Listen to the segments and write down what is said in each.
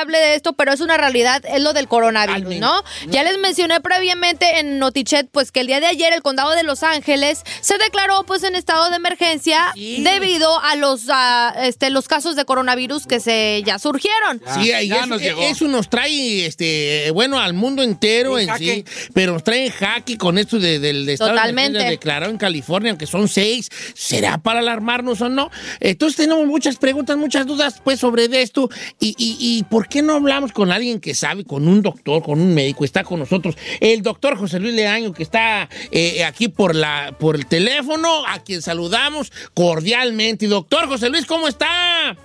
Hable de esto, pero es una realidad, es lo del coronavirus, ¿no? Ya les mencioné previamente en Notichet, pues que el día de ayer el condado de Los Ángeles se declaró pues en estado de emergencia debido a los a, este los casos de coronavirus que se ya surgieron. Sí, y eso, eso nos trae, este, bueno, al mundo entero en, sí, pero nos trae en jaque con esto de- del estado de Totalmente. emergencia declarado en California, aunque son seis. ¿Será para alarmarnos o no? Entonces tenemos muchas preguntas, muchas dudas, pues, sobre de esto. Y, y, y ¿por qué no hablamos con alguien que sabe, con un doctor, con un médico? Está con nosotros el doctor José Luis Leaño, que está eh, aquí por, la, por el teléfono, a quien saludamos cordialmente. Doctor José Luis, ¿cómo está?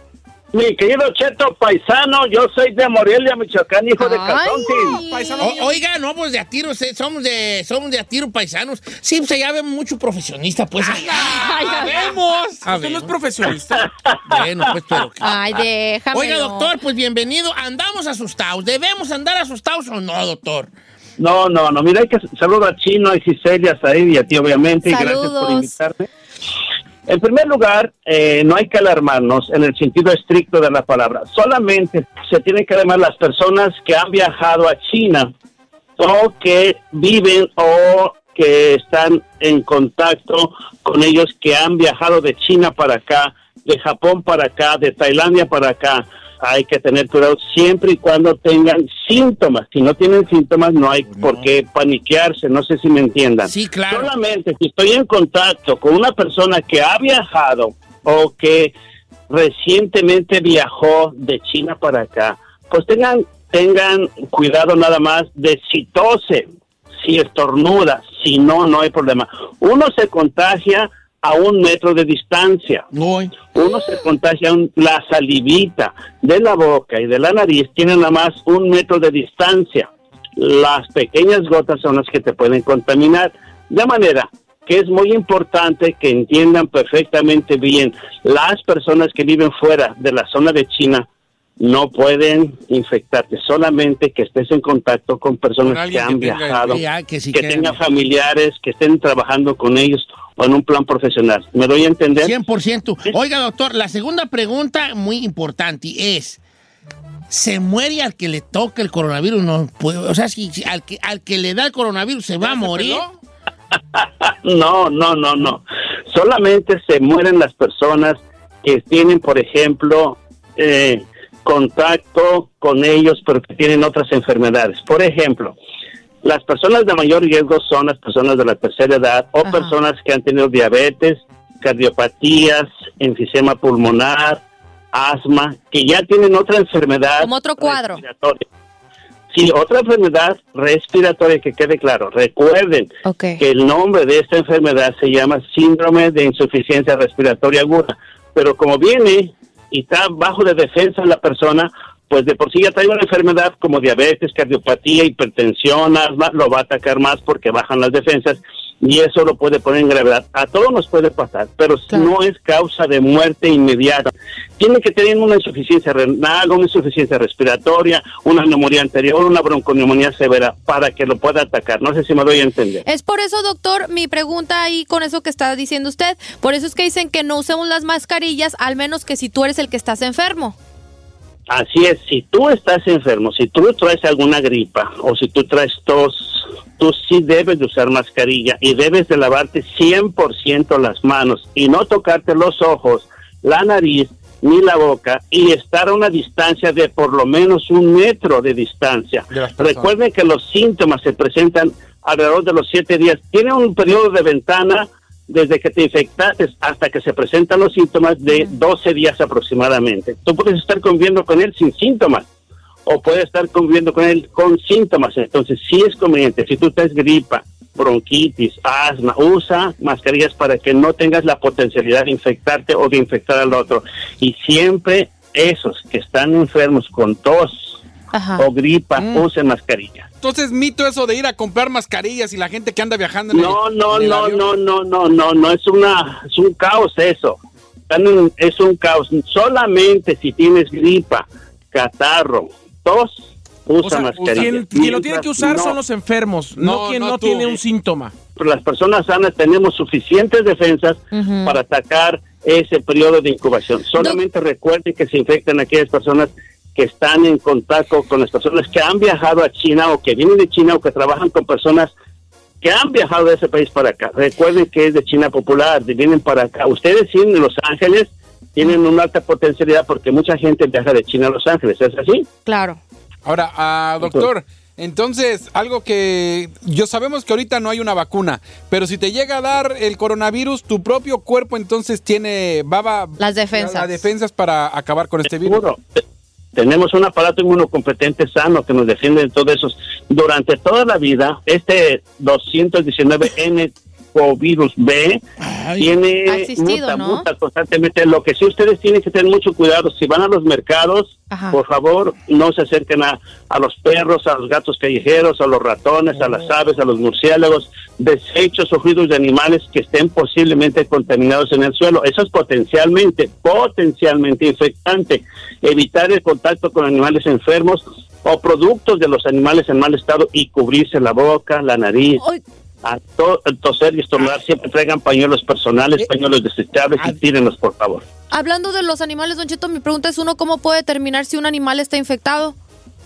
Mi querido Cheto Paisano, yo soy de Morelia, Michoacán, hijo de Calzonte. O- oiga, no, pues de a tiro, somos de, somos de a tiro paisanos. Sí, pues allá vemos mucho profesionista, pues. Sabemos. Usted no es profesionista. Bueno, pues, pero... Ay, déjame. Oiga, doctor, pues bienvenido. Andamos asustados. ¿Debemos andar asustados o no, doctor? No, no, no, mira, hay que saludo a Chino, a Cicelia, a Said y a ti, obviamente, y gracias por invitarme. En primer lugar, eh, no hay que alarmarnos en el sentido estricto de la palabra. Solamente se tienen que alarmar las personas que han viajado a China o que viven o que están en contacto con ellos que han viajado de China para acá, de Japón para acá, de Tailandia para acá. Hay que tener cuidado siempre y cuando tengan síntomas. Si no tienen síntomas, no hay por qué paniquearse. No sé si me entiendan. Sí, claro. Solamente si estoy en contacto con una persona que ha viajado o que recientemente viajó de China para acá, pues tengan, tengan cuidado nada más de si tose, si estornuda, si no, no hay problema. Uno se contagia a un metro de distancia. Uno se contagia un- la salivita de la boca y de la nariz tienen nada más un metro de distancia. Las pequeñas gotas son las que te pueden contaminar. De manera que es muy importante que entiendan perfectamente bien las personas que viven fuera de la zona de China no pueden infectarte, solamente que estés en contacto con personas Con que han que viajado, que sí que que- tengan familiares, que estén trabajando con ellos o en un plan profesional. ¿Me doy a entender? 100%. Oiga, doctor, la segunda pregunta muy importante es, ¿se muere al que le toca el coronavirus? No, puede- o sea, si, si al, que, al que le da el coronavirus se va a morir. No, no, no, no. Solamente se mueren las personas que tienen, por ejemplo, eh, contacto con ellos, pero que tienen otras enfermedades. Por ejemplo, las personas de mayor riesgo son las personas de la tercera edad o Ajá. personas que han tenido diabetes, cardiopatías, enfisema pulmonar, asma, que ya tienen otra enfermedad. Como otro cuadro. respiratoria. Sí, otra enfermedad respiratoria que quede claro. Recuerden que el nombre de esta enfermedad se llama síndrome de insuficiencia respiratoria aguda. Pero como viene y está bajo de defensa la persona, pues de por sí ya trae una enfermedad como diabetes, cardiopatía, hipertensión, asma, lo va a atacar más porque bajan las defensas y eso lo puede poner en gravedad. A todos nos puede pasar, pero Claro. no es causa de muerte inmediata. Tiene que tener una insuficiencia renal, una insuficiencia respiratoria, una neumonía anterior, una bronconeumonía severa para que lo pueda atacar. No sé si me doy a entender. Es por eso, doctor, mi pregunta ahí con eso que está diciendo usted. Por eso es que dicen que no usemos las mascarillas, al menos que si tú eres el que estás enfermo. Así es, si tú estás enfermo, si tú traes alguna gripa o si tú traes tos, tú sí debes de usar mascarilla y debes de lavarte 100% las manos y no tocarte los ojos, la nariz ni la boca y estar a una distancia de por lo menos un metro de distancia. Recuerden que los síntomas se presentan alrededor de los siete días. Tiene un periodo de ventana desde que te infectaste hasta que se presentan los síntomas de 12 días aproximadamente. Tú puedes estar conviviendo con él sin síntomas o puedes estar conviviendo con él con síntomas. Entonces, sí es conveniente. Si tú tienes gripa, bronquitis, asma, usa mascarillas para que no tengas la potencialidad de infectarte o de infectar al otro. Y siempre esos que están enfermos con tos Ajá. o gripa, Mm. usen mascarilla. Entonces, mito eso de ir a comprar mascarillas y la gente que anda viajando en No, el- no, en el no, avión. no, no, no, no, no, es una, es un caos eso. Es un caos. Solamente si tienes gripa, catarro, tos, usa O sea, mascarilla. quien, quien lo tiene que usar no, son los enfermos, no, No, quien no tiene un síntoma. Las personas sanas tenemos suficientes defensas para atacar ese periodo de incubación. Solamente recuerden que se infectan aquellas personas que están en contacto con las personas que han viajado a China o que vienen de China o que trabajan con personas que han viajado de ese país para acá. Recuerden que es de China popular, vienen para acá. Ustedes sí en Los Ángeles tienen una alta potencialidad porque mucha gente viaja de China a Los Ángeles, ¿es así? Claro. Ahora, ah, doctor, entonces, algo que yo sabemos que ahorita no hay una vacuna, pero si te llega a dar el coronavirus, tu propio cuerpo entonces tiene baba Las defensas. las defensas para acabar con este virus. Seguro. Tenemos un aparato inmunocompetente sano que nos defiende de todo eso. Durante toda la vida, este 219N virus B Ay, tiene existido, muta, ¿no? muta constantemente. Lo que sí ustedes tienen que tener mucho cuidado, si van a los mercados, Ajá. por favor, no se acerquen a, a los perros, a los gatos callejeros, a los ratones, a las aves, a los murciélagos, desechos o fluidos de animales que estén posiblemente contaminados en el suelo. Eso es potencialmente, potencialmente infectante. Evitar el contacto con animales enfermos o productos de los animales en mal estado y cubrirse la boca, la nariz, a to- toser y estornudar, siempre traigan pañuelos personales, Eh, pañuelos desechables y tírenlos, por favor. hablando de los animales, Don Cheto, mi pregunta es uno, ¿cómo puede determinar si un animal está infectado?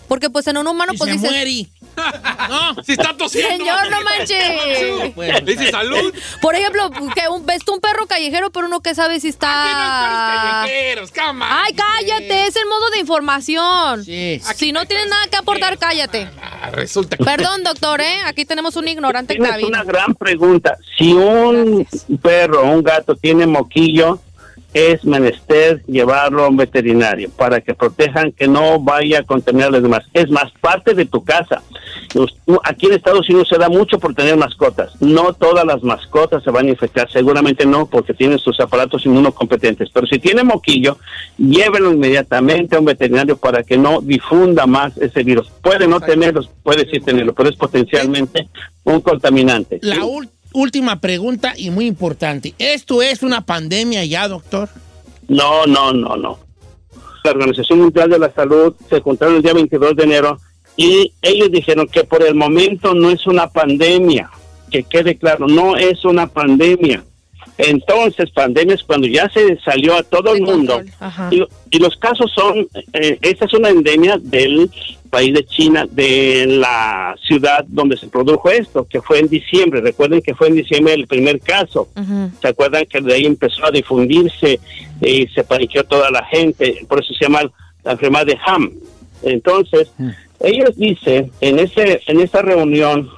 Porque pues en un humano y pues se dices, muere. No. Si está tosiendo. señor, no manches. Bueno, Dice salud. Por ejemplo, que un, ves tú un perro callejero, pero uno que sabe si está... Callejeros, cama. Ay, cállate, es el modo de información. Sí. Si no tienes nada que aportar, cállate. Ah, Resulta que Perdón, doctor, ¿eh? Aquí tenemos un ignorante en Tienes una gran pregunta. Si un perro o un gato tiene moquillo, es menester llevarlo a un veterinario para que protejan que no vaya a contaminar a los demás. Es más, parte de tu casa. Aquí en Estados Unidos se da mucho por tener mascotas. No todas las mascotas se van a infectar, seguramente no, porque tienen sus aparatos inmunocompetentes. Pero si tiene moquillo, llévenlo inmediatamente a un veterinario para que no difunda más ese virus. Puede no tenerlo, puede sí tenerlo, pero es potencialmente un contaminante. La ul- última pregunta y muy importante. ¿Esto es una pandemia ya, doctor? No, no, no, no. La Organización Mundial de la Salud se juntaron el día 22 de enero y ellos dijeron que por el momento no es una pandemia. Que quede claro, no es una pandemia. Entonces, pandemia es cuando ya se salió a todo el De mundo. Y, y los casos son, eh, esta es una endemia del país de China, de la ciudad donde se produjo esto, que fue en diciembre. Recuerden que fue en diciembre el primer caso. ¿Se acuerdan que de ahí empezó a difundirse y se paniqueó toda la gente? Por eso se llama la enfermedad de Ham. Entonces, ellos dicen, en, ese, en esa reunión,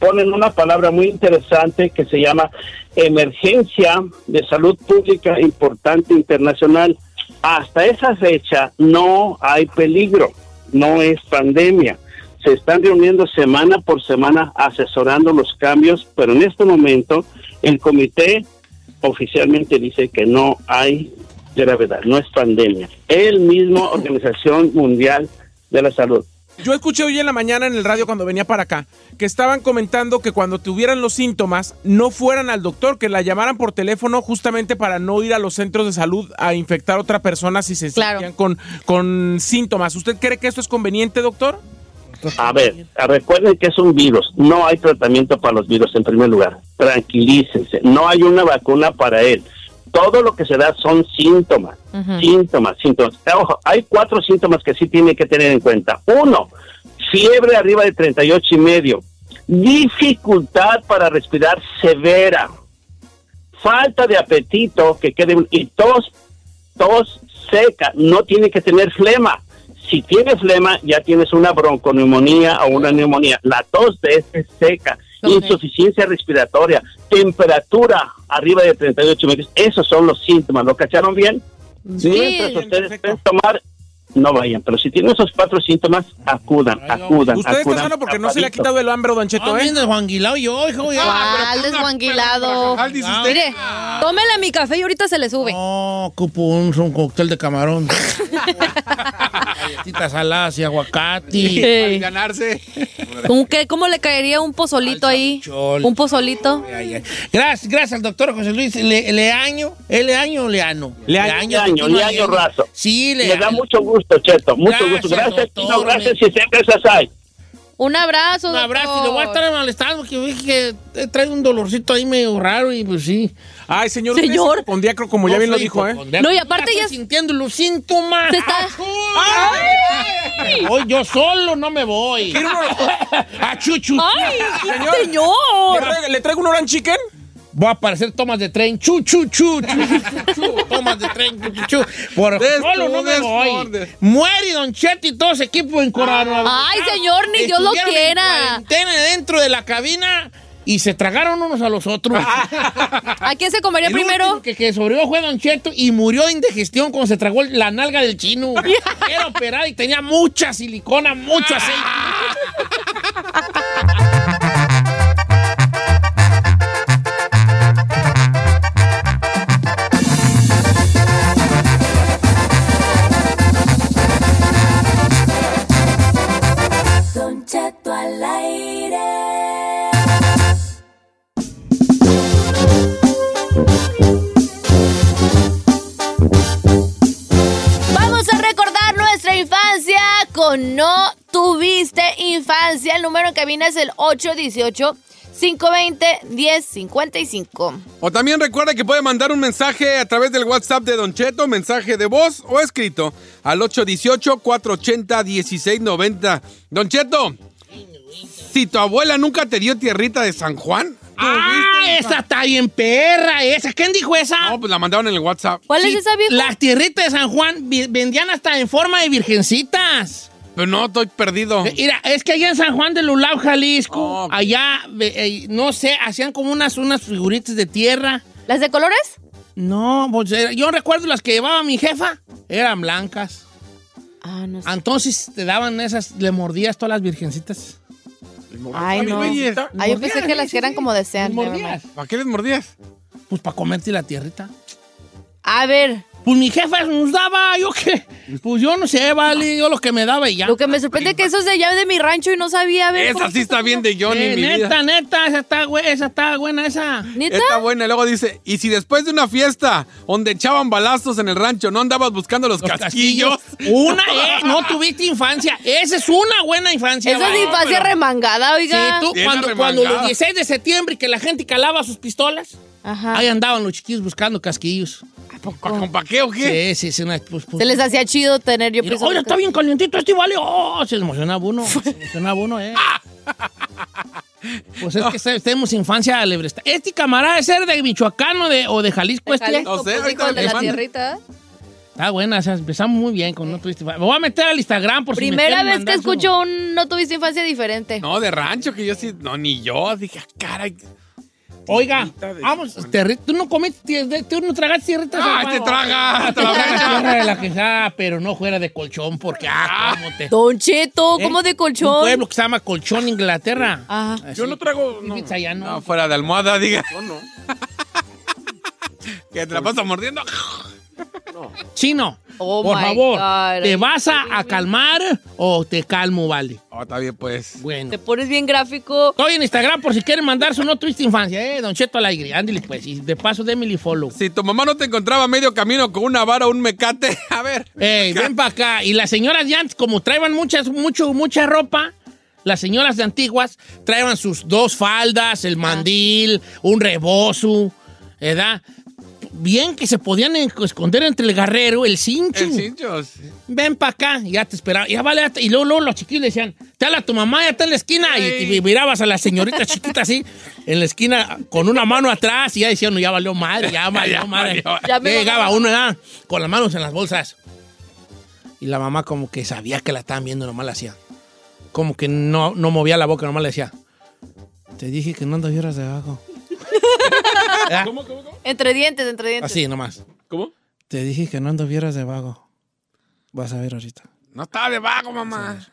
ponen una palabra muy interesante que se llama emergencia de salud pública importante internacional. Hasta esa fecha no hay peligro, no es pandemia. Se están reuniendo semana por semana asesorando los cambios, pero en este momento el comité oficialmente dice que no hay gravedad, no es pandemia. El mismo Organización Mundial de la Salud. Yo escuché hoy en la mañana en el radio cuando venía para acá que estaban comentando que cuando tuvieran los síntomas no fueran al doctor, que la llamaran por teléfono justamente para no ir a los centros de salud a infectar a otra persona si se Claro. sentían con, con síntomas. ¿Usted cree que esto es conveniente, doctor? A ver, recuerden que es un virus, no hay tratamiento para los virus en primer lugar. Tranquilícense, no hay una vacuna para él. Todo lo que se da son síntomas, síntomas, síntomas. Ojo, hay cuatro síntomas que sí tiene que tener en cuenta. Uno, fiebre arriba de 38 y medio, dificultad para respirar severa, falta de apetito que quede y tos, tos seca, no tiene que tener flema. Si tiene flema, ya tienes una bronconeumonía o una neumonía. La tos de este es seca, Insuficiencia respiratoria, temperatura arriba de 38 metros. Esos son los síntomas. ¿Lo cacharon bien? Sí. Mientras bien, ustedes perfecto. pueden tomar, no vayan. Pero si tienen esos cuatro síntomas, acudan, acudan, Usted está acudan. sano porque no se le ha quitado el hambre, Don Cheto, Ah, ¿eh? desguanguilado yo, hijo. ya. ¿Cuál desguanguilado? Dice Ah. usted. Mire, tómele mi café y ahorita se le sube. No, ocupo un, un cóctel de camarón. Galletitas saladas y aguacate. Ganarse. ¿Un qué? ¿Cómo le caería un pozolito ahí? chol. ¿Un pozolito? Gracias, gracias al doctor José Luis Le- Leaño. ¿Es Leaño o Leano? Leaño. Leaño, Razo. Sí, Leaño. da mucho gusto, Cheto. Mucho Gracias, gusto. Gracias, doctor, Tino, gracias y siempre esas hay. Un abrazo, Un abrazo y le voy a estar molestando porque vi que trae un dolorcito ahí medio raro y pues sí. Ay, señor, Señor. hipocondríaco, como ya No bien lo dijo, ¿eh? No, y aparte estoy ya- sintiendo los síntomas. Se está- Me voy yo solo, no me voy. A chuchu. ¡Ay, Señor. señor! ¿Le traigo, le traigo un orange chicken? Voy a aparecer tomas de tren. Chu, chu, chu, chu. Tomas de tren, chu, chu, chu. Por solo no me voy. Muere Don Cheto y todo ese equipo en coronavirus. Ay, señor, ni Dios lo quiera. dentro de la cabina y se tragaron unos a los otros. ¿A quién se comería El primero? que, que sobrevivió fue Don Cheto y murió de indigestión cuando se tragó la nalga del chino. Era operado y tenía mucha silicona, mucho aceite. Cabina es el 818-520-1055. O también recuerda que puede mandar un mensaje a través del WhatsApp de Don Cheto, mensaje de voz o escrito al 818-480-1690. Don Cheto, si tu abuela nunca te dio tierrita de San Juan, ¡Ah! Esa está bien perra, esa. ¿Quién dijo esa? no, pues la mandaron en el WhatsApp. ¿Cuál Sí, es esa vieja? Las tierritas de San Juan vendían hasta en forma de virgencitas. Pero no, estoy perdido. Eh, Mira, es que allá en San Juan de Lulao, Jalisco, Oh, ok. allá, eh, no sé, hacían como unas, unas figuritas de tierra. ¿Las de colores? No, pues, eh, yo recuerdo las que llevaba mi jefa, eran blancas. Ah, no sé. Entonces te daban esas, le mordías todas las virgencitas. Ay, no. güeyes. Ah, yo pensé que las que eran como desean. ¿Para qué les mordías? Pues para comerte la tierrita. A ver, Pues mi jefa nos daba, yo qué. Pues yo no sé, vale, yo lo que me daba y ya. Lo que me sorprende es que eso es de allá de mi rancho y no sabía ver. Esa sí está bien de Johnny, Eh, mi vida. neta, neta, esa está, güey, esa está buena, esa. ¿Neta? Está buena. Y luego dice, y si después de una fiesta donde echaban balazos en el rancho, no andabas buscando los, Los casquillos. Una, eh, no tuviste infancia. Esa es una buena infancia. Esa es infancia remangada, Sí, oiga. tú, Bien cuando, los 16 de septiembre que la gente calaba sus pistolas, Ajá. ahí andaban los chiquillos buscando casquillos. ¿Con pa' qué o qué? Sí, sí, sí. Una, pues, pues, Se les hacía chido tener, yo pienso. Oye, está bien calientito este, vale. Oh, se emocionaba uno. Se emocionaba uno, eh. Pues es que este- tenemos infancia alebresta. Este camarada es ser de Michoacán o de, o de Jalisco, De este. Jalisco, No sé, pues, de la tierrita. Está buena, o sea, empezamos muy bien con No Tuviste Infancia. Me voy a meter al Instagram por si me Primera vez que escucho un no tuviste infancia diferente. No, de rancho, que yo sí, no, ni yo. Dije, ah, caray. Oiga, de vamos, tú no comiste, tú no tragaste tierritas. ¡Ay, te traga! ¡Te la plancha! Tierra de la quejada, pero no fuera de colchón, porque, ah, cómo te... Don Cheto, ¿cómo ¿Eh? de Un colchón? pueblo que se llama Colchón, Inglaterra. Ajá. Así. Yo no trago. No. Pizza ya no. No, fuera de almohada, diga. Yo no. Que te la pasas mordiendo. Chino, Oh por favor, God. ¿te vas a, a calmar o te calmo, vale? Oh, está bien, pues. Bueno. Te pones bien gráfico. Estoy en Instagram por si quieren mandar su no triste infancia, ¿eh? Don Cheto al aire. Ándale, pues. Y de paso, déme el follow. Si tu mamá no te encontraba a medio camino con una vara o un mecate, a ver. Ey, ven para acá. Y las señoras de antes, como traían muchas, mucho, mucha ropa, las señoras de antiguas traían sus dos faldas, el mandil, un rebozo, ¿verdad? Bien que se podían esconder entre el garrero, el cincho. El cincho. sí. Ven para acá, ya te esperaba. Ya vale, y luego, luego los chiquillos decían, te habla tu mamá, ya está en la esquina. Y, mirabas a la señorita chiquita así, en la esquina, con una mano atrás, y ya decían, no, ya valió madre, ya valió madre. Ya Ya me llegaba uno ya, con las manos en las bolsas. Y la mamá como que sabía que la estaban viendo, nomás la hacía. Como que no, no movía la boca, nomás le decía, te dije que no anduvieras debajo. ¿Verdad? ¿Cómo, cómo, cómo? Entre dientes, entre dientes. Así nomás. ¿Cómo? Te dije que no anduvieras debajo. Vas a ver ahorita. No estaba debajo, mamá.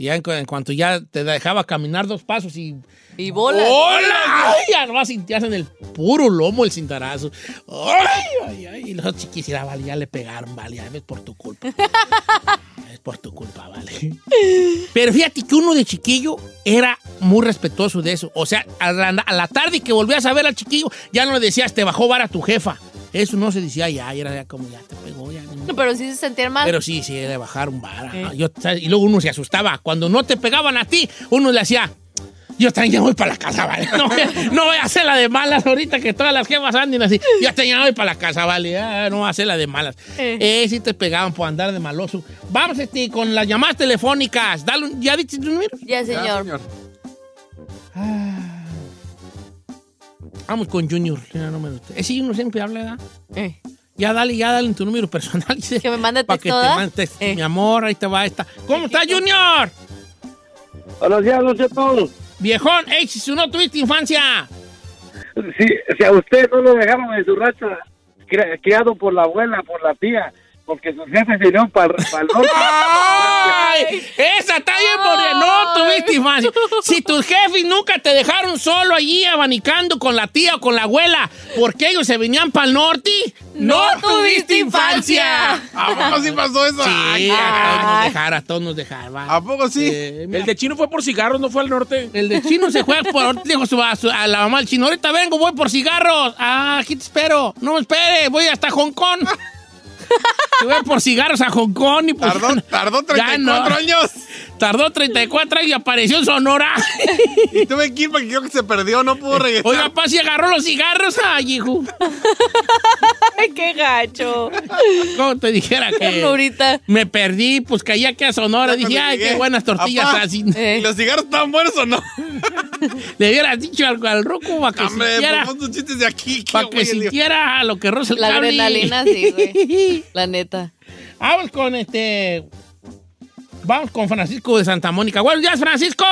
Y ya en, cu- en cuanto ya te dejaba caminar dos pasos y... Y bola. ¡Hola! ¡Ay! Ya sentías en el puro lomo el cintarazo. ¡Ay, ay, ay! Y los chiquis ya, vale, ya le pegaron, vale, ya es por tu culpa. es por tu culpa, vale. Pero fíjate que uno de chiquillo era muy respetuoso de eso. O sea, a la, a la tarde que volvías a ver al chiquillo, ya no le decías, te bajó vara tu jefa. Eso no se decía ya, era ya como, ya te pegó, ya. ni- Pero sí se sentían mal. pero sí, sí, de bajar un vara. Eh. Y luego uno se asustaba. Cuando no te pegaban a ti, uno le hacía. Yo también ya voy para la casa, ¿vale? No, voy a- no voy a hacer la de malas ahorita que todas las jefas anden así. Yo también ya voy para la casa, ¿vale? Ya no voy a hacer la de malas. Eh. Eh, sí te pegaban por andar de maloso. Vamos este, con las llamadas telefónicas. Dale un- ¿Ya diste tu número? Ya, Ya, señor. señor. Vamos con Junior. Tiene número. Ese Junior siempre habla, ¿verdad? Eh. Ya dale, ya dale en tu número personal. Que me mande Para que te mande texto. Eh. Mi amor, ahí te va esta. ¿Cómo está, Junior? Buenos días, don Cheto. Viejón, ey, si no tuviste infancia. Si, si a usted no lo dejaron en su racha, cri- criado por la abuela, por la tía, porque sus jefes se dieron para el norte. ¡Ay! Esa está bien porque no tuviste infancia. Si tus jefes nunca te dejaron solo allí abanicando con la tía o con la abuela porque ellos se venían para el norte, no, tuviste infancia. ¿A poco sí pasó eso? Sí, Ay, a todos nos dejaron, a todos nos dejaron. va. ¿A poco sí? Eh, El de chino fue por cigarros, no fue al norte. El de chino se juega por. Dijo su- a, su- a la mamá del chino: Ahorita vengo, voy por cigarros. Ah, aquí te espero. No me espere, voy hasta Hong Kong. Yo voy por cigarros a Hong Kong y pues. Tardó, tardó Ya 34 no. años. Tardó 34 años y apareció en Sonora. Y tuve que ir porque creo que se perdió, no pudo regresar. Oiga, papá, si agarró los cigarros. Ay, hijo. Ay, qué gacho. ¿Cómo te dijera que Ternurita. me perdí? Pues caía aquí a Sonora. Ya Dije, ay, llegué, qué buenas tortillas apá, así. Eh. ¿Y los cigarros estaban buenos o no? Le hubieras dicho algo al roco para que Hombre, sintiera, pues tus chistes de aquí. qué para que sintiera lo que roza el La cable. adrenalina, sí, güey. La neta. Vamos con este. Vamos con Francisco de Santa Mónica. Buenos días, Francisco.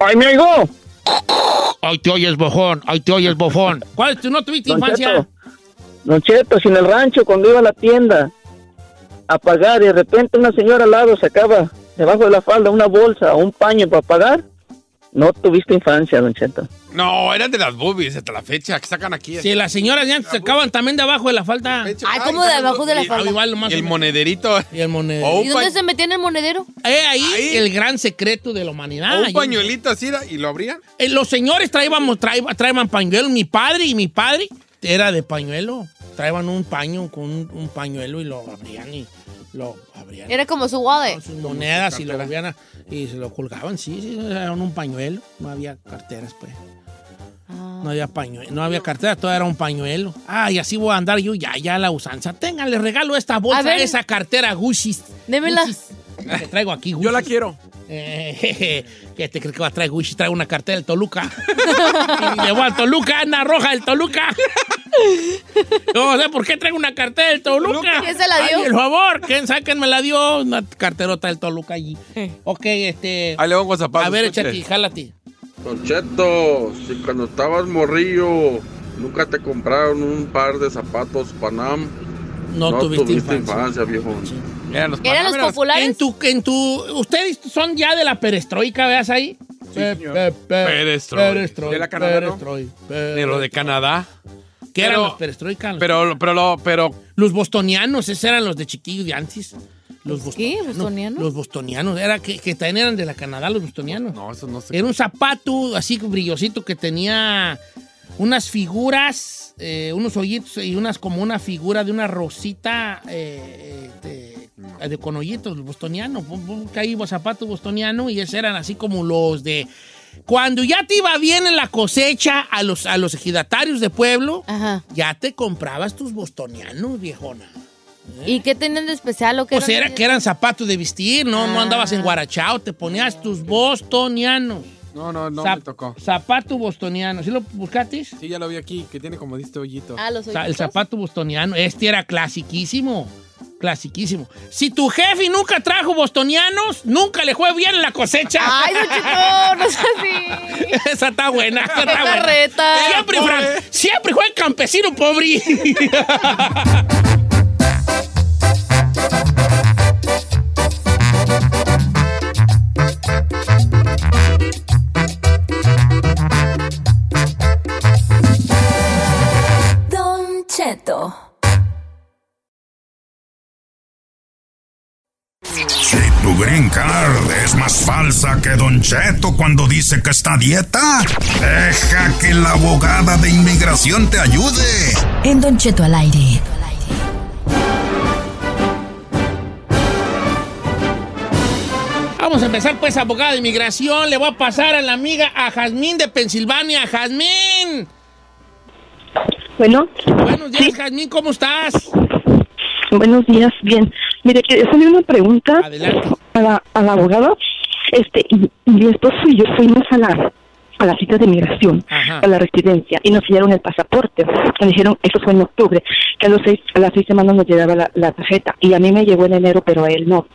¡Ay, me oigo! Ay, te oyes bojón. Ay, te oyes bofón. ¿Cuál es tu no tuviste Don infancia? Cheto, Don Cheto, si en el rancho, cuando iba a la tienda a pagar y de repente una señora al lado sacaba debajo de la falda una bolsa o un paño para pagar, No tuviste infancia, Don Cheto. No, eran de las boobies hasta la fecha que sacan aquí. Si las señoras ya se acaban también de abajo de la falta. Ay, ¿cómo de abajo de la Y- falda? igual, más Y o el menos. monederito. Y el monedero. O ¿Y dónde se metía en el monedero? Eh, ahí, Ahí. el gran secreto de la humanidad. o un pañuelito así y lo abrían. Eh, los señores traíamos, traían, traían pañuelo. Mi padre y mi padre era de pañuelo. Traían un paño con un, un pañuelo y lo abrían y lo abrían. Era como su wallet. con sus monedas y lo volvían a- y se lo colgaban, sí, sí, era un pañuelo. No había carteras, pues. Ah. No había pañuelo, no había carteras, todo era un pañuelo. Ah, y así voy a andar yo ya, ya la usanza. Tengan, le regalo esta bolsa, esa cartera Gucci. Démela. Gucci. Que traigo aquí, Gucci. Yo la quiero. Eh, jeje, ¿Qué te crees que va a traer Gucci? Traigo una cartera del Toluca. y voy al Toluca, anda roja del Toluca. no sé por qué traigo una cartera del Toluca. ¿Quién se la dio? Ay, el favor, ¿quién sabe quién me la dio? Una carterota del Toluca allí. Ok, este. Ahí le pongo zapatos. A ver, escuche. échate, jálate. Don Cheto, si cuando estabas morrillo nunca te compraron un par de zapatos Panam, No, tuviste, infancia. infancia, viejo. Eran los ¿Eran los populares? En tu, en tu, ustedes son ya de la perestroika, veas ahí. Señor. pe- pe- perestroy, De la Canadá, ¿no? perestroy, De lo de Canadá. ¿Qué eran Pero- los perestroika? Pero, pero, lo- pero, Los bostonianos, esos eran los de chiquillo de antes. Los ¿Qué? bostonianos. ¿Bostonianos? Los bostonianos. Era que, que también eran de la Canadá, los bostonianos. no, eso no sé. Era un zapato así brillosito que tenía unas figuras, eh, unos hoyitos y unas como una figura de una rosita eh, eh, de, de- con hoyitos, bostoniano. Ahí zapatos bostoniano y esos eran así como los de... Cuando ya te iba bien en la cosecha a los, a los ejidatarios de pueblo, Ajá. ya te comprabas tus bostonianos, viejona. ¿Y qué tenían de especial o qué? Pues era eran? que eran zapatos de vestir, no, no Ah. andabas en guarachao, te ponías tus bostonianos. No, no, no Zap- me tocó. Zapato bostoniano. ¿Sí lo buscaste? Sí, ya lo vi aquí, que tiene como este hoyito. Ah, los Sa- el zapato bostoniano. Este era clasiquísimo. Clasiquísimo. Si tu jefe nunca trajo bostonianos, nunca le fue bien en la cosecha. Ay, Don Cheto, no es así. esa está buena. Esa está buena. Siempre, Fran, siempre fue el campesino pobre. green card es más falsa que Don Cheto cuando dice que está a dieta, deja que la abogada de inmigración te ayude. En Don Cheto al aire. Vamos a empezar, pues, abogada de inmigración. Le voy a pasar a la amiga, a Jazmín de Pensilvania. Jazmín. Bueno, Buenos días, Jazmín. ¿Cómo estás? buenos días, bien. Mire, que hacerle una pregunta Adelante. A la, a la abogada. Este, y- y mi esposo y yo fuimos a la, a la cita de migración, Ajá. a la residencia, y nos dieron el pasaporte. Nos dijeron, eso fue en octubre, que a, los seis, a las seis semanas nos llegaba la, la tarjeta, y a mí me llegó en enero, pero a él no.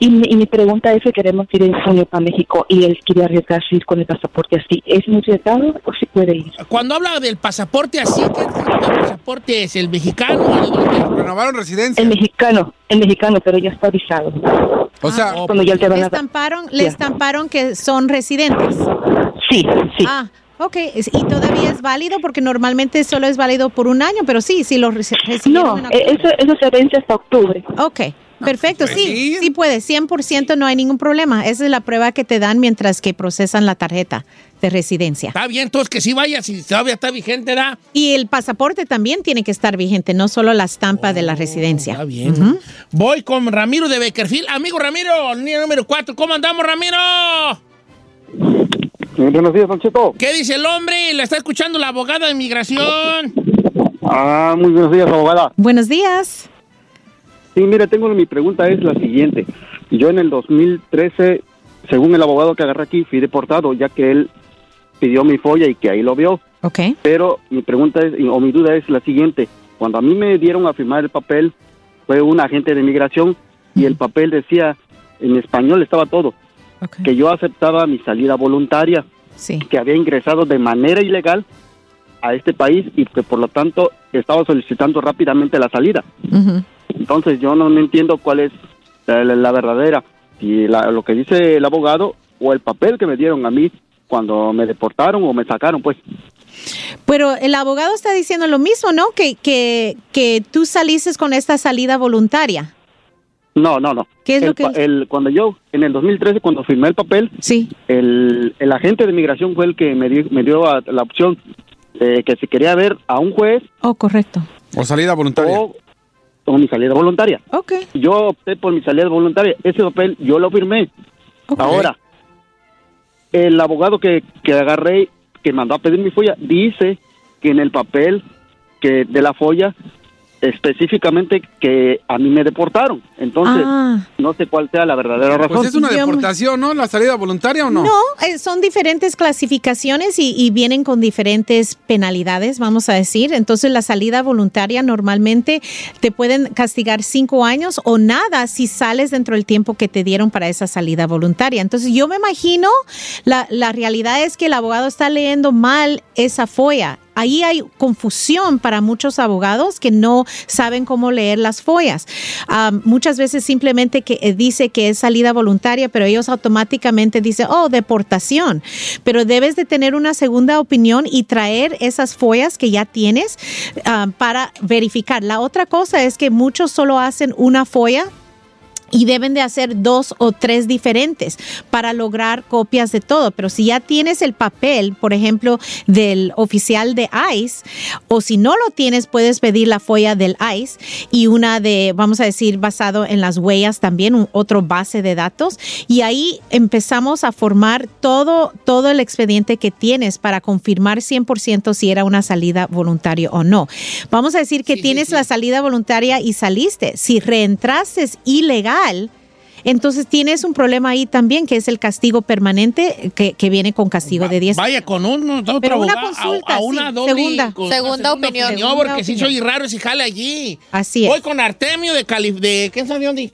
Y mi, y mi pregunta es que queremos ir en junio para México, y él quiere arriesgarse ir con el pasaporte así. ¿Es muy arriesgado o si puede ir? Cuando habla del pasaporte así, ¿qué pasaporte es? ¿El mexicano o de dónde? Renovaron residencia. El mexicano, el mexicano, pero ya está avisado. O sea, Ah, Cuando ya te van Le a estamparon, le Ya. estamparon que son residentes. Sí, sí. Ah, ok. ¿Y todavía es válido? Porque normalmente solo es válido por un año, pero sí, sí lo reci- recibieron no, en octubre. eso, eso se vence hasta octubre. Ok, perfecto, pues sí, sí. sí puede, 100% no hay ningún problema. Esa es la prueba que te dan mientras que procesan la tarjeta de residencia. Está bien, entonces que sí vaya, si todavía está vigente, ¿da? Y el pasaporte también tiene que estar vigente, no solo la estampa de la residencia. Está bien. Voy con Ramiro de Beckerfield. Amigo Ramiro, línea número 4. ¿Cómo andamos, Ramiro? Buenos días, Don Cheto. ¿Qué dice el hombre? Le está escuchando la abogada de inmigración. Ah, muy buenos días, abogada. Buenos días. Sí, mire, tengo mi pregunta es la siguiente. Yo en el 2013, según el abogado que agarré aquí, fui deportado, ya que él pidió mi folla y que ahí lo vio. Ok. Pero mi pregunta es, o mi duda es la siguiente. Cuando a mí me dieron a firmar el papel, fue un agente de migración y el papel decía, en español estaba todo, Ok. que yo aceptaba mi salida voluntaria, Sí. que había ingresado de manera ilegal a este país y que por lo tanto estaba solicitando rápidamente la salida. Ujú. Entonces yo no, no entiendo cuál es la, la- la verdadera, si la- lo que dice el abogado o el papel que me dieron a mí cuando me deportaron o me sacaron, pues. Pero el abogado está diciendo lo mismo, ¿no? Que, que, que tú saliste con esta salida voluntaria. No, no, no. ¿Qué es el, lo que el- cuando yo, en el 2013, cuando firmé el papel, sí. el, el agente de migración fue el que me dio, me dio a- la opción de que si quería ver a un juez Oh, correcto. O salida voluntaria. o, o mi salida voluntaria. Ok. Yo opté por mi salida voluntaria. Ese papel yo lo firmé. Ahora, el abogado que, que agarré, que mandó a pedir mi folla, dice que en el papel que de la folla específicamente que a mí me deportaron. Entonces, Ah. no sé cuál sea la verdadera razón. Pues es una deportación, ¿no? ¿La salida voluntaria o no? No, eh, son diferentes clasificaciones y, y vienen con diferentes penalidades, vamos a decir. Entonces, la salida voluntaria normalmente te pueden castigar cinco años o nada si sales dentro del tiempo que te dieron para esa salida voluntaria. Entonces, yo me imagino, la, la realidad es que el abogado está leyendo mal esa folla. Ahí hay confusión para muchos abogados que no saben cómo leer las follas. Ah, muchas veces simplemente que eh, dice que es salida voluntaria, pero ellos automáticamente dicen, oh, deportación. Pero debes de tener una segunda opinión y traer esas follas que ya tienes para verificar. La otra cosa es que muchos solo hacen una folla y deben de hacer dos o tres diferentes para lograr copias de todo. Pero si ya tienes el papel, por ejemplo, del oficial de ICE, o si no lo tienes, puedes pedir la folla del ICE y una de, vamos a decir, basado en las huellas también, un otro base de datos. Y ahí empezamos a formar todo, todo el expediente que tienes para confirmar 100% si era una salida voluntaria o no. Vamos a decir que tienes la salida voluntaria y saliste. Si reentraste ilegal, entonces tienes un problema ahí también, que es el castigo permanente, que, que viene con castigo de 10 Vaya con un, otro Pero una consulta, a, a una sí, doble, segunda. con- Segunda una opinión. porque sí opinión. soy raro ese jale allí. Así es. Voy con Artemio de Cali, de ¿quién sabe dónde?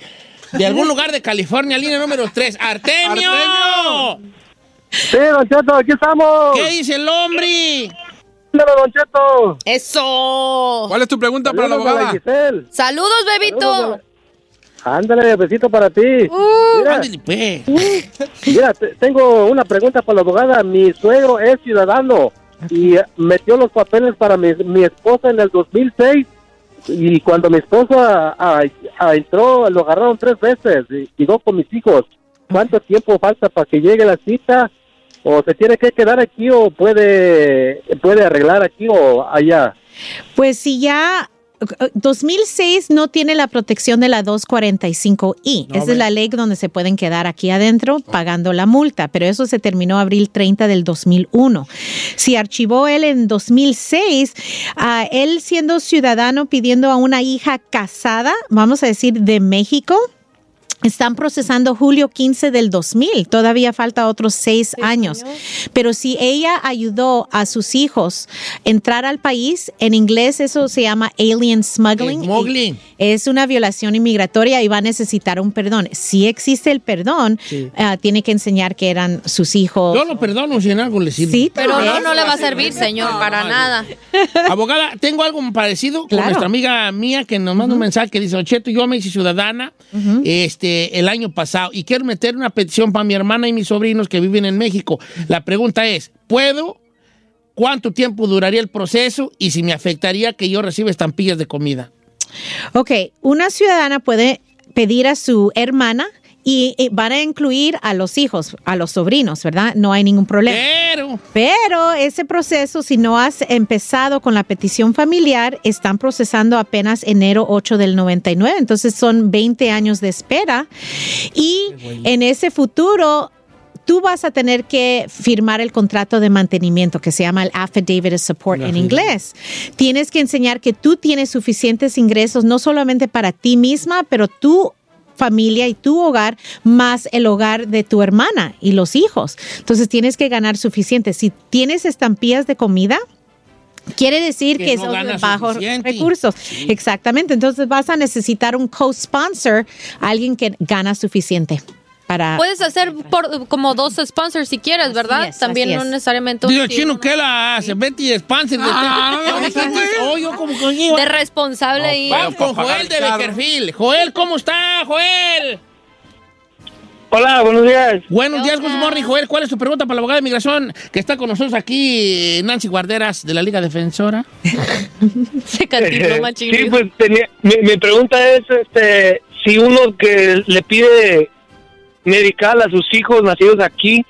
De algún lugar de California, línea número 3. ¡Artemio! Sí, Don Cheto, aquí estamos. ¿Qué dice el hombre? Don Cheto. Eso. ¿Cuál es tu pregunta para la abogada? Saludos, bebito. Saludos Ándale, besito para ti. mira, Ándale, pues. mira, te- tengo una pregunta para la abogada. Mi suegro es ciudadano y eh, metió los papeles para mi, mi esposa en el 2006 y cuando mi esposa ah, ah, entró lo agarraron tres veces y llegó con mis hijos. ¿Cuánto tiempo falta para que llegue la cita? ¿O se tiene que quedar aquí o puede, puede arreglar aquí o allá? Pues si ya 2006 no tiene la protección de la 245i. No, Esa es la ley donde se pueden quedar aquí adentro pagando la multa, pero eso se terminó abril 30 del 2001. Si archivó él en 2006, ah, él siendo ciudadano pidiendo a una hija casada, vamos a decir, de México, están procesando julio 15 del 2000. Todavía falta otros seis años. Pero si ella ayudó a sus hijos entrar al país, en inglés eso se llama alien smuggling. Smuggling. Es una violación inmigratoria y va a necesitar un perdón. Si existe el perdón, Sí. ah, tiene que enseñar que eran sus hijos. Yo lo perdono si en algo le sirve. Sí, Pero no, no le va a servir, señor, para nada. Abogada, tengo algo parecido con nuestra amiga mía que nos manda un mensaje que dice, Ocheto, yo me hice ciudadana este, el año pasado y quiero meter una petición para mi hermana y mis sobrinos que viven en México. La pregunta es, ¿puedo? ¿Cuánto tiempo duraría el proceso? Y si me afectaría que yo reciba estampillas de comida. Ok, una ciudadana puede pedir a su hermana y, eh, van a incluir a los hijos, a los sobrinos, ¿verdad? No hay ningún problema. Pero, Pero ese proceso, si no has empezado con la petición familiar, están procesando apenas enero 8 del 99, entonces son 20 años de espera. Y en ese futuro, tú vas a tener que firmar el contrato de mantenimiento que se llama el Affidavit of Support en inglés. Tienes que enseñar que tú tienes suficientes ingresos, no solamente para ti misma, pero tú familia y tu hogar más el hogar de tu hermana y los hijos. Entonces tienes que ganar suficiente. Si tienes estampillas de comida, quiere decir Que que, no son bajos suficiente. recursos. Exactamente. Entonces vas a necesitar un co-sponsor, alguien que gana suficiente para... Puedes hacer por, como dos sponsors si quieres, ¿verdad? es, También no es. necesariamente un- digo, chino, ¿qué la hace? Betty de- Ah, ¿Cómo dijiste? Oh, de responsable ahí. Vamos con Joel de Beckerfield. Joel, ¿cómo está, Joel? Hola, buenos días. Buenos días, good morning, Joel. ¿Cuál es tu pregunta para la abogada de inmigración que está con nosotros aquí, Nancy Guarderas, de la Liga Defensora? Se Sí, pues tenía, mi, mi pregunta es, este, si uno que le pide medical a sus hijos nacidos aquí,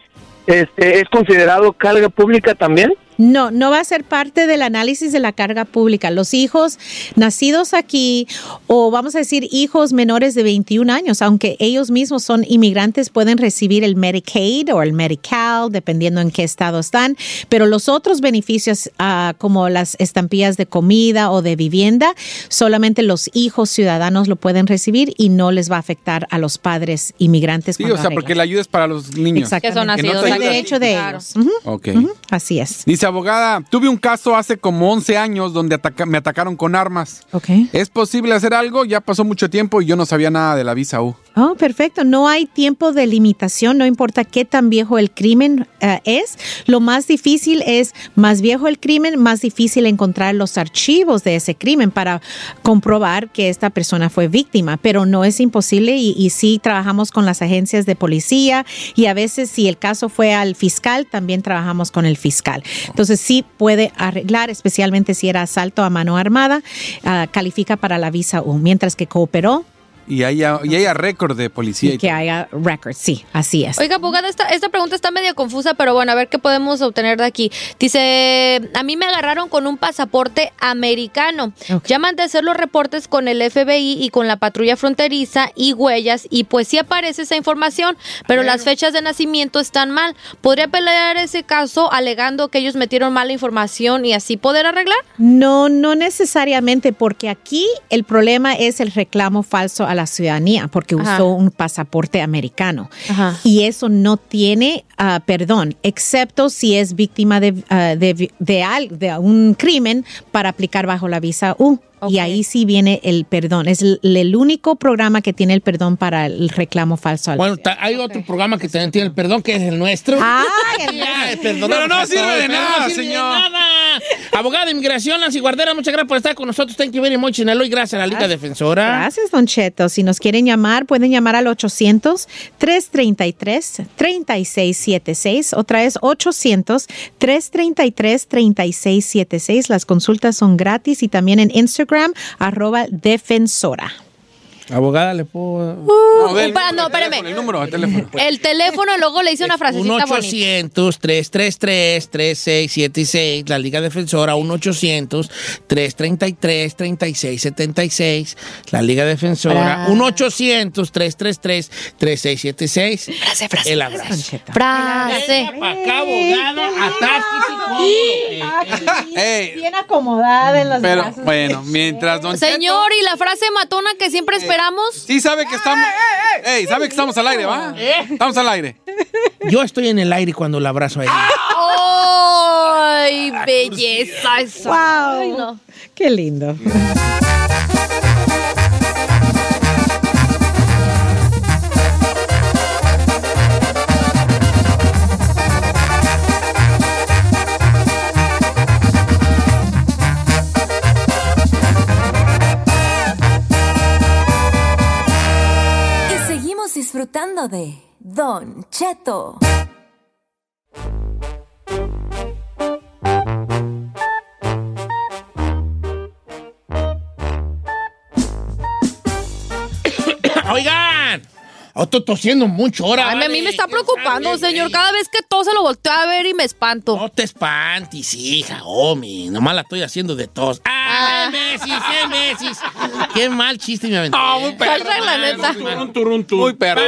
este, es considerado carga pública también. No, no va a ser parte del análisis de la carga pública. Los hijos nacidos aquí o vamos a decir hijos menores de 21 años, aunque ellos mismos son inmigrantes, pueden recibir el Medicaid o el Medical, dependiendo en qué estado están, pero los otros beneficios ah, como las estampillas de comida o de vivienda, solamente los hijos ciudadanos lo pueden recibir y no les va a afectar a los padres inmigrantes. Sí, o sea, arreglan. porque la ayuda es para los niños. Exactamente. Que no te Es ayuda- derecho de ellos. Ujú, Ok. ujú, Así es. Dice abogada, tuve un caso hace como 11 años donde ataca- me atacaron con armas. Ok. ¿Es posible hacer algo? Ya pasó mucho tiempo y yo no sabía nada de la visa U. Oh, perfecto. No hay tiempo de limitación, no importa qué tan viejo el crimen eh, es. Lo más difícil es, más viejo el crimen, más difícil encontrar los archivos de ese crimen para comprobar que esta persona fue víctima, pero no es imposible y, y sí trabajamos con las agencias de policía y a veces si el caso fue al fiscal, también trabajamos con el fiscal. Entonces sí puede arreglar, especialmente si era asalto a mano armada, ah, califica para la visa U, mientras que cooperó Y haya, y haya récord de policía. y que haya record, sí, así es. Oiga, abogada, esta, esta pregunta está medio confusa, pero bueno, a ver qué podemos obtener de aquí. Dice, a mí me agarraron con un pasaporte americano. Ya mandé a hacer los reportes con el FBI y con la patrulla fronteriza y huellas, y pues sí aparece esa información, pero las fechas de nacimiento están mal. ¿Podría pelear ese caso alegando que ellos metieron mala información y así poder arreglar? No, no necesariamente, porque aquí el problema es el reclamo falso a la ciudadanía, porque Ajá. usó un pasaporte americano. Ajá. Y eso no tiene ah, perdón, excepto si es víctima de, ah, de, vi- de al- de un crimen para aplicar bajo la visa U. Y ahí sí viene el perdón. Es el, el único programa que tiene el perdón para el reclamo falso. Bueno, ta- hay otro programa que también tiene el perdón, que es el nuestro. Ah, Ya, Pero no a sirve de nada, no sirve señor. De nada. Abogada de inmigración, Nancy Guardera, muchas gracias por estar con nosotros. Thank you very much, Sinaloa, y gracias a la Liga Defensora. Gracias, Don Cheto. Si nos quieren llamar, pueden llamar al 800-333-3676. Otra es 800-333-3676. Las consultas son gratis y también en Instagram, arroba defensora. Abogada, le puedo. Uh, pa- no, espérame. El número de teléfono. El teléfono, luego le hice una frasecita bonita. 1-800-333-3676, la Liga Defensora, 1-800-333-3676, la Liga Defensora, Fra- 1-800-333-3676. Frase, frase, El abrazo. Frase. Para acá, abogada, cómodo. Ey, Bien acomodada en las pero brazos. bueno, mientras Don Cheto- Señor, ¿y la frase matona que siempre esperamos? Sí sabe que estamos... Ey, sabe que estamos al aire, ¿va? Estamos al aire. Yo estoy en el aire cuando la abrazo a ella. ¡Ay, belleza esa! Wow. Ay, no. Qué lindo. Disfrutando de Don Cheto. Oigan, oh, estoy tosiendo mucho ahora. Ay, a mí me está preocupando, señor. Cada vez que todo se lo volteo a ver y me espanto. No te espantes, hija, homie. Nomás la estoy haciendo de tos. ¡Ah, Messi, qué Messi! Qué mal chiste me aventó. Ah, muy perro. Falta la neta. Muy perro.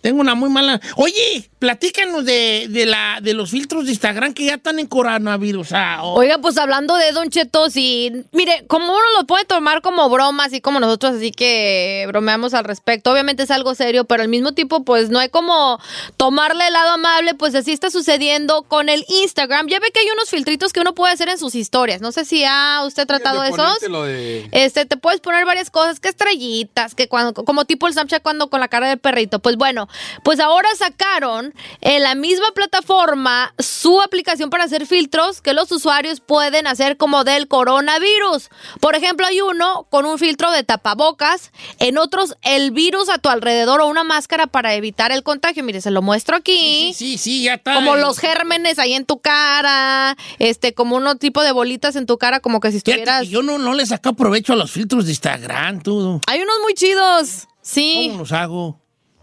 Tengo una muy mala. Oye, platícanos de, de, la, de los filtros de Instagram que ya están en coronavirus. Ah, oh. Oiga, pues hablando de Don Cheto, sí, mire, como uno lo puede tomar como broma, así como nosotros, así que bromeamos al respecto. Obviamente es algo serio, pero al mismo tiempo, pues no hay como tomarle el lado amable, pues así está sucediendo con el Instagram. Ya ve que hay unos filtritos que uno puede hacer en sus historias. No sé si ha usted tratado de esos. De- Este, te puedes poner varias cosas, que estrellitas, que cuando, como tipo el Snapchat cuando con la cara del perrito. Pues bueno, pues ahora sacaron en la misma plataforma su aplicación para hacer filtros que los usuarios pueden hacer como del coronavirus. Por ejemplo, hay uno con un filtro de tapabocas, en otros el virus a tu alrededor o una máscara para evitar el contagio. Mire, se lo muestro aquí. Sí, sí, sí, ya está. Como los gérmenes ahí en tu cara, este, como uno tipo de bolitas en tu cara, como que si estuvieras. yo no, no le saco provecho a los filtros de Instagram, tú. Hay unos muy chidos. Sí. ¿Cómo los hago?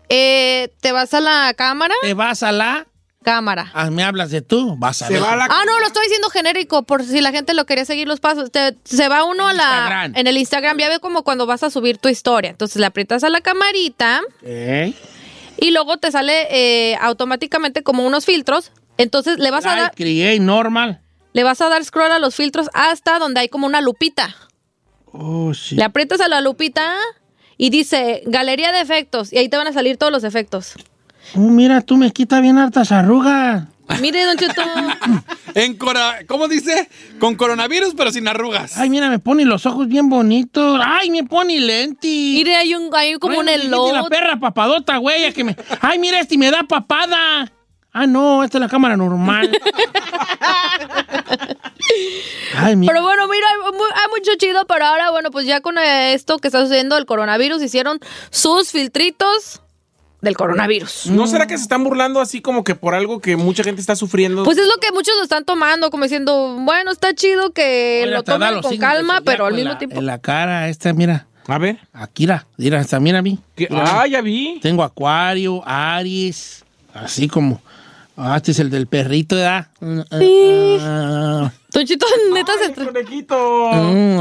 Eh, ¿Te vas a la cámara? ¿Te vas a la...? Cámara. Ah, ¿Me hablas de tú? Vas a ver. Ah, no, lo estoy diciendo genérico, por si la gente lo quería seguir los pasos. Te- se va uno a la Instagram. en el Instagram, ya ve como cuando vas a subir tu historia. Entonces le aprietas a la camarita ¿Eh? y luego te sale eh, automáticamente como unos filtros. Entonces le vas a Like, dar, create normal. le vas a dar scroll a los filtros hasta donde hay como una lupita. Oh, sí. Le aprietas a la lupita y dice galería de efectos y ahí te van a salir todos los efectos. Oh, mira, tú me quitas bien hartas arrugas. Mire, Don Cheto. En cora, ¿Cómo dice? Con coronavirus, pero sin arrugas. Ay, mira, me pone los ojos bien bonitos. Ay, me pone lenti. Mire, hay un hay como un elote. la perra papadota, güey, que me... Ay, mira, este me da papada. Ah, no, esta es la cámara normal. Ay, mira. Pero bueno, mira, hay, mu- hay mucho chido, pero ahora, bueno, pues ya con esto que está sucediendo el coronavirus, hicieron sus filtritos del coronavirus. ¿No será que se están burlando así como que por algo que mucha gente está sufriendo? Pues es lo que muchos lo están tomando, como diciendo, bueno, está chido que lo tomen con del calma, pero al mismo la- tiempo. En la cara, esta, mira. A ver. Akira, mira, esta, mira a mí. ¿Qué? Mira. Ah, ya vi. Tengo Acuario, Aries, así como. Ah, este es el del perrito, ¿verdad? Sí. Ah, Don Chito, neta se... Conejito. Don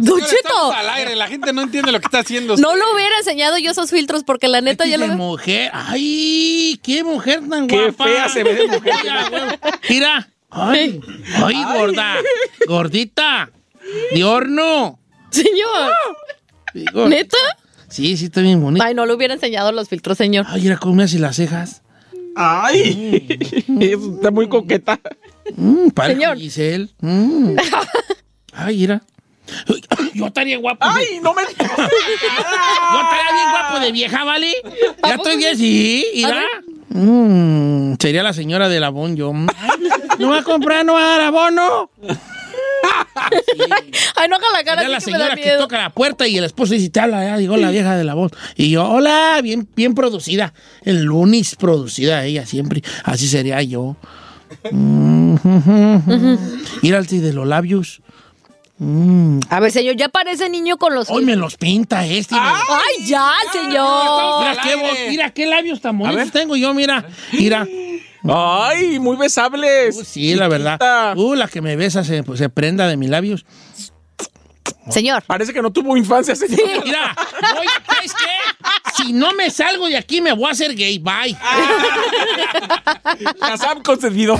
Señor, Cheto, estamos al aire, la gente no entiende lo que está haciendo. no lo hubiera enseñado yo esos filtros porque la neta Este ya es lo mujer. Ay, qué mujer tan Qué guapa. fea se ve de mujer. Mira, güey. Mira. Ay, ay, gorda. Gordita. De horno. Señor, ¿neta? Sí, sí, está bien bonita. Ay, no le hubiera enseñado los filtros, señor. Ay, mira cómo me hace las cejas. Ay. Eso está muy coqueta. Mm, Señor. Giselle. Mm. Ay, mira. Yo estaría guapo. de- Ay, no me. Yo estaría bien guapo de vieja, ¿vale? Ya estoy bien, sí. Mira. Mm, sería la señora del abón, yo. Mm. ¿No va a comprar, no va a dar abono? Ay, no haga la cara la que señora que toca la puerta y el esposo dice, te habla, ya llegó la vieja del abón. Y yo, hola, bien, bien producida. El lunes producida ella siempre. Así sería yo. Mm, Ir al de los labios. Mm. A ver, señor, ya parece niño con los... Hoy me los pinta este. ¡Ay, ya, señor! Mira qué, mira qué labios tan bonitos tengo yo, mira. Mira. Ay, muy besables. Uh, sí, la verdad. Uh, la que me besa se, pues, se prenda de mis labios. Señor. Parece que no tuvo infancia, señor. Mira, voy, ¿sabes qué? Si no me salgo de aquí, me voy a hacer gay. Bye. Kazam concedido.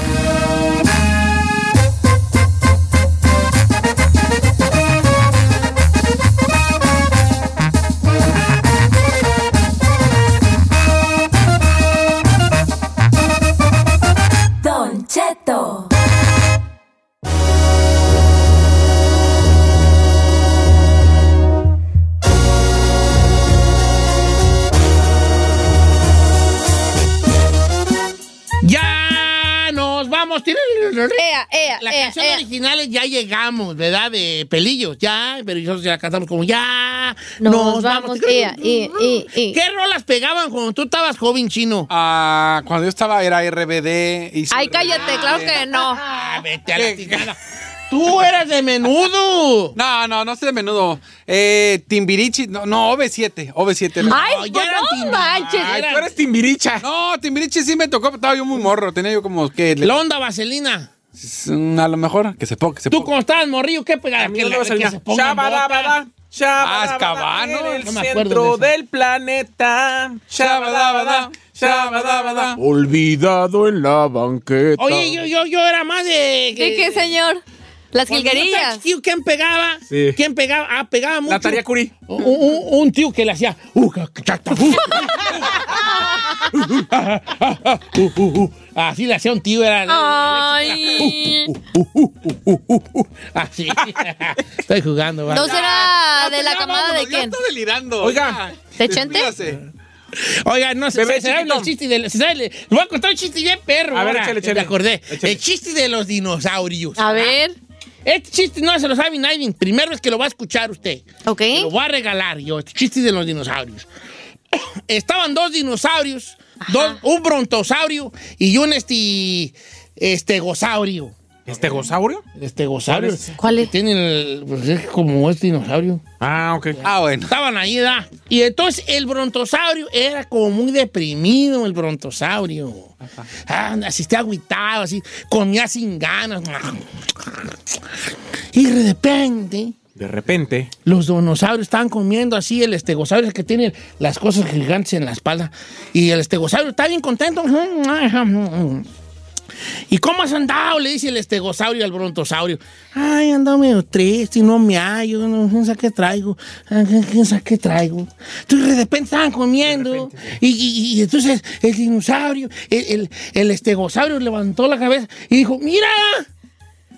Ya llegamos, ¿verdad? De pelillos, ya. Pero nosotros la cantamos como Ya Nos, vamos, ea, ea, ea, ea. ¿Qué rolas pegaban cuando tú estabas joven chino? Ah, cuando yo estaba era RBD. Y Ay, cállate, claro que no. Ah, vete a la tingada. Tú eras de menudo. No, no, no sé de menudo. Eh, Timbirichi, no, no, OV7, OV7. Ay, ya eran no manches. Ay, tú eres timbiricha. No, Timbirichi sí me tocó, pero estaba yo muy morro, tenía yo como que... le- La onda vaselina. A lo mejor, que se ponga, que se Tú ponga. como estabas morrillo, ¿qué pegaba? A mí Que no la- que se pongan Shabadabada, shabadabada, Ah, el no de centro del planeta. Shabadabada, shabadabada. Olvidado en la banqueta. Oye, yo, yo, yo era más de... ¿De qué, señor? Las jilguerillas. ¿Quién pegaba? Sí. ¿Quién pegaba? Ah, pegaba mucho. La tarea Curí. Un, un- un tío que le hacía. Uh, uh, uh, uh, uh, uh. Así le hacía un tío, era. Ay. Así. Estoy jugando, ¿vale? ¿No será de la camada de quién? está delirando. Oiga. ¿De Chente? Oiga, no sé, se, se sabe chiquitón. los chistes de los- se sabe- le voy a contar un chiste bien perro. A ver, échale, échale. Me acordé. Échale. El chiste de los dinosaurios. A ver. Este chiste no se lo sabe nadie. Primero es que lo va a escuchar usted. Ok. Lo voy a regalar yo. Este chiste de los dinosaurios. Estaban dos dinosaurios, dos- un brontosaurio y un esti, estegosaurio. ¿Estegosaurio? Estegosaurio. ¿Cuál es? Tienen el, pues es como es dinosaurio. Ah, ok. Ah, bueno. Estaban ahí, ¿verdad? Y entonces el brontosaurio era como muy deprimido, el brontosaurio. Ah, así está agüitado, así, comía sin ganas. Y de repente, De repente. los dinosaurios estaban comiendo así, el estegosaurio que tiene las cosas gigantes en la espalda. Y el estegosaurio está bien contento. ¿Y cómo has andado? Le dice el estegosaurio al brontosaurio. Ay, ando medio triste y no me hallo. No no sé qué traigo. Ah, ¿Qué quién sabe qué traigo? Entonces de repente estaban comiendo. Y, y- y entonces el dinosaurio, el, el, el estegosaurio levantó la cabeza y dijo, mira,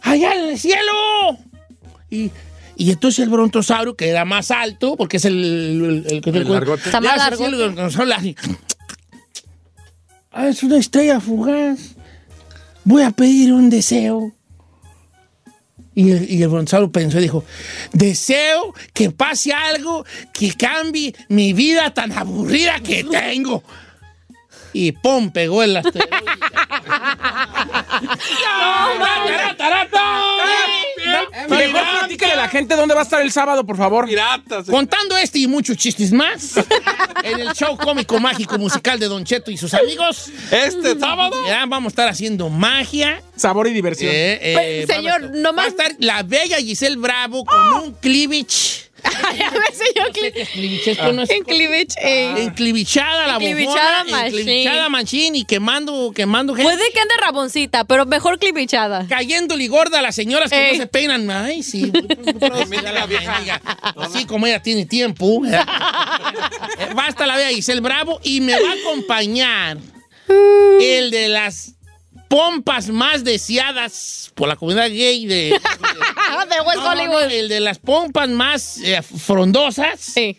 allá en el cielo. Y, y entonces el brontosaurio, que era más alto, porque es el... el, que El largote. Está más le hace largo. el Ah, es una estrella fugaz. Voy a pedir un deseo. Y el, y el brontosaurio pensó y dijo, deseo que pase algo que cambie mi vida tan aburrida que tengo. Y pum, pegó el asteroide. Mejor platícale a la gente dónde va a estar el sábado, por favor. Piratas. Contando este y muchos chistes más en el show cómico mágico musical de Don Cheto y sus amigos. Este sábado. Ya vamos a estar haciendo magia. Sabor y diversión. Eh, eh, señor, nomás- Va a estar la bella Giselle Bravo con un cleavage. A ver, señor. No sé qué es cleavage, esto no es- En cleavage. eh. Enclivichada la Enclivichada bofona, machine. enclivichada machine y quemando, quemando gente. Puede que ande raboncita, pero mejor clipichada. Cayéndole gorda a las señoras que Ey. no se peinan. Ay, sí. la vieja. Así como ella tiene tiempo. Eh, Va a estar la vieja Giselle Bravo y me va a acompañar el de las pompas más deseadas por la comunidad gay de... de West No, no, Hollywood. no, el de las pompas más eh, frondosas. Sí.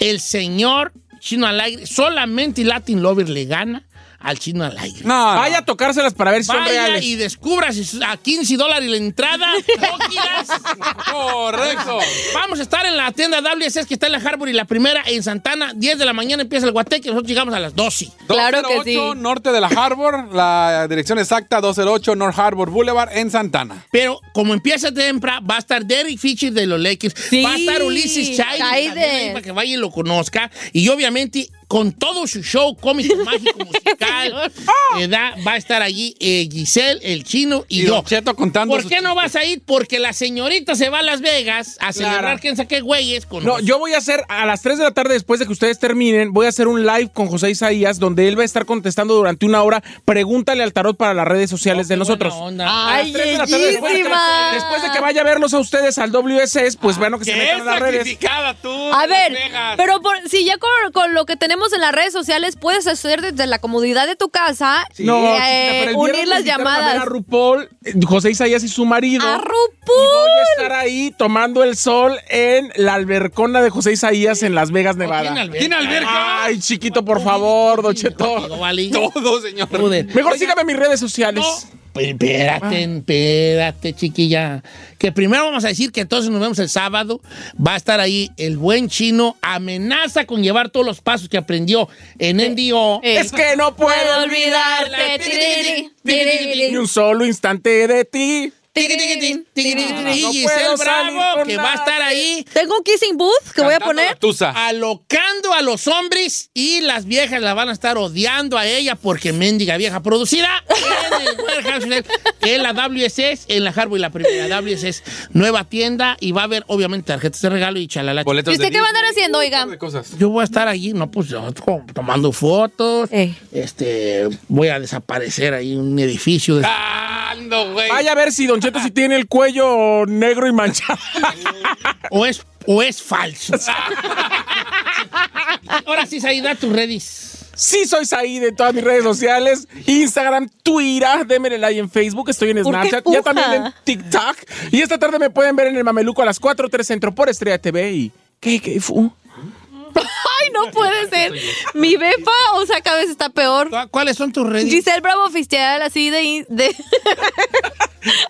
El señor Chino Alegre. Solamente Latin Lover le gana al Chino Alegre. No, no. Vaya a tocárselas para ver si son Vaya reales. y descubra si es a 15 dólares la entrada. ¿No quieras? Correcto. Vamos a estar en la tienda WSS que está en la Harbor y la primera en Santana. 10 de la mañana empieza el guateque. Nosotros llegamos a las 12. Claro que 208 sí. norte de la Harbor, la dirección exacta 208 North Harbor Boulevard en Santana. Pero como empieza temprano, va a estar Derek Fisher de los Lakers. Sí. Va a estar Ulises Chávez para que vaya y lo conozca. Y obviamente con todo su show cómico, mágico, musical, eh, da- va a estar allí eh, Giselle, el chino y, Y yo. Cheto contando ¿Por qué no vas a ir? Porque la señorita se va a Las Vegas a celebrar quién sabe qué güeyes con No, los- yo voy a hacer a las 3 de la tarde después de que ustedes terminen, voy a hacer un live con José Isaías donde él va a estar contestando durante una hora. Pregúntale al tarot para las redes sociales de Qué buena nosotros. onda. A las Ay, 3 de la tarde, después, de que, después de que vaya a verlos a ustedes al WSS, pues bueno que se ¡Qué metan a las redes. tú! A Las ver, Vegas! pero por- si ya con, con lo que tenemos en las redes sociales puedes hacer desde la comodidad de tu casa No, eh, chiquita, pero el unir las a llamadas. A RuPaul, eh, José Isaías y su marido. ¡A Y voy a estar RuPaul! ahí tomando el sol en la albercona de José Isaías en Las Vegas, ¿Tiene Nevada. alberca? ¿Tiene alberca? Ay, chiquito, por favor, vale. Todo, señor. Mejor sígame en mis redes sociales. No, pues espérate, espérate, chiquilla. Que primero vamos a decir que entonces nos vemos el sábado. Va a estar ahí el buen chino. Amenaza con llevar todos los pasos que aprendió en NDO. Eh. Es que no puedo Puedo olvidar olvidarte. ni un solo instante de ti. Tiriri. Y No Bravo, que va a estar ahí Tengo un kissing booth que voy a poner. alocando a los hombres y las viejas la van a estar odiando a ella porque mendiga vieja producida en el que es la WSS en la Harbor y la primera WSS nueva tienda y va a haber obviamente tarjetas de regalo y chalala. Boletos ¿Y usted qué va a andar haciendo, oiga? Yo voy a estar allí, no, pues yo to- tomando fotos. Eh. Este, voy a desaparecer ahí en un edificio. de- Ando, güey. Vaya a ver si Don Cheto si tiene el cuello negro y manchado. o es o es falso. Ahora sí, Saida, tus redes. Sí, soy Said en todas mis redes sociales. Instagram, Twitter, démele like en Facebook. Estoy en ¿Por qué Snapchat. Ya también en TikTok. Y esta tarde me pueden ver en el Mameluco a las 4, 3 Centro por Estrella TV. Y... ¿Qué, qué fu? Ay, no puede ser. Mi befa, o sea, cada vez está peor. ¿Cuáles son tus redes? Giselle Bravo Oficial, así de... de-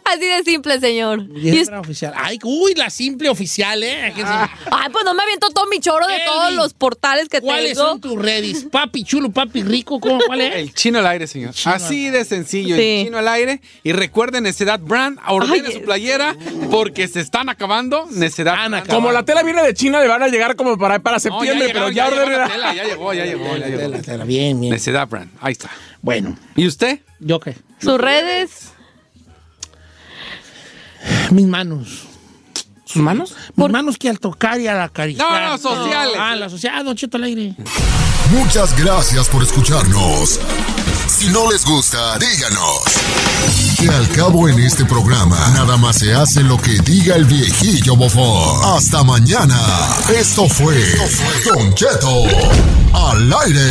así de simple, señor. Y es- oficial. Ay, uy, la simple oficial, ¿eh? ¿Qué se- Ay, pues no me aviento todo mi choro de todos los portales que ¿Cuáles tengo. son tus redes? Papi chulo, papi rico, ¿cómo, ¿cuál es? El chino al aire, señor. Así de sencillo, Sí. el chino al aire. Y recuerden, Necedad Brand, ordene su playera porque se están acabando. Necedad Brand. Como la tela viene de China, le van a llegar como para, para No, septiembre, pero ya, llegó la ordenen. tela, ya llegó, ya llegó, ya llegó. Tela, tela, bien, bien. Necedad Brand, ahí está. Bueno. ¿Y usted? ¿Yo qué? Sus redes. Mis manos. ¿Sus manos? Mis manos que al tocar y al acariciar. No, no, sociales. Ah, la social. Ah, Don Cheto al aire. Muchas gracias por escucharnos. Si no les gusta, díganos. Que al cabo en este programa, nada más se hace lo que diga el viejillo bofón. Hasta mañana. Esto fue Don Cheto al aire.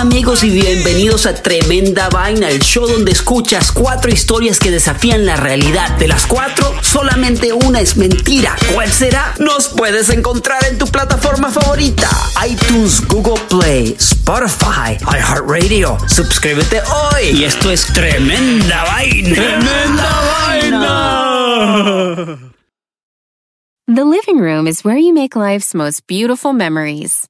Hola amigos y bienvenidos a Tremenda Vaina, el show donde escuchas cuatro historias que desafían la realidad. De las cuatro, solamente una es mentira. ¿Cuál será? Nos puedes encontrar en tu plataforma favorita. iTunes, Google Play, Spotify, iHeartRadio. Suscríbete hoy. Y esto es Tremenda Vaina. The living room is where you make life's most beautiful memories.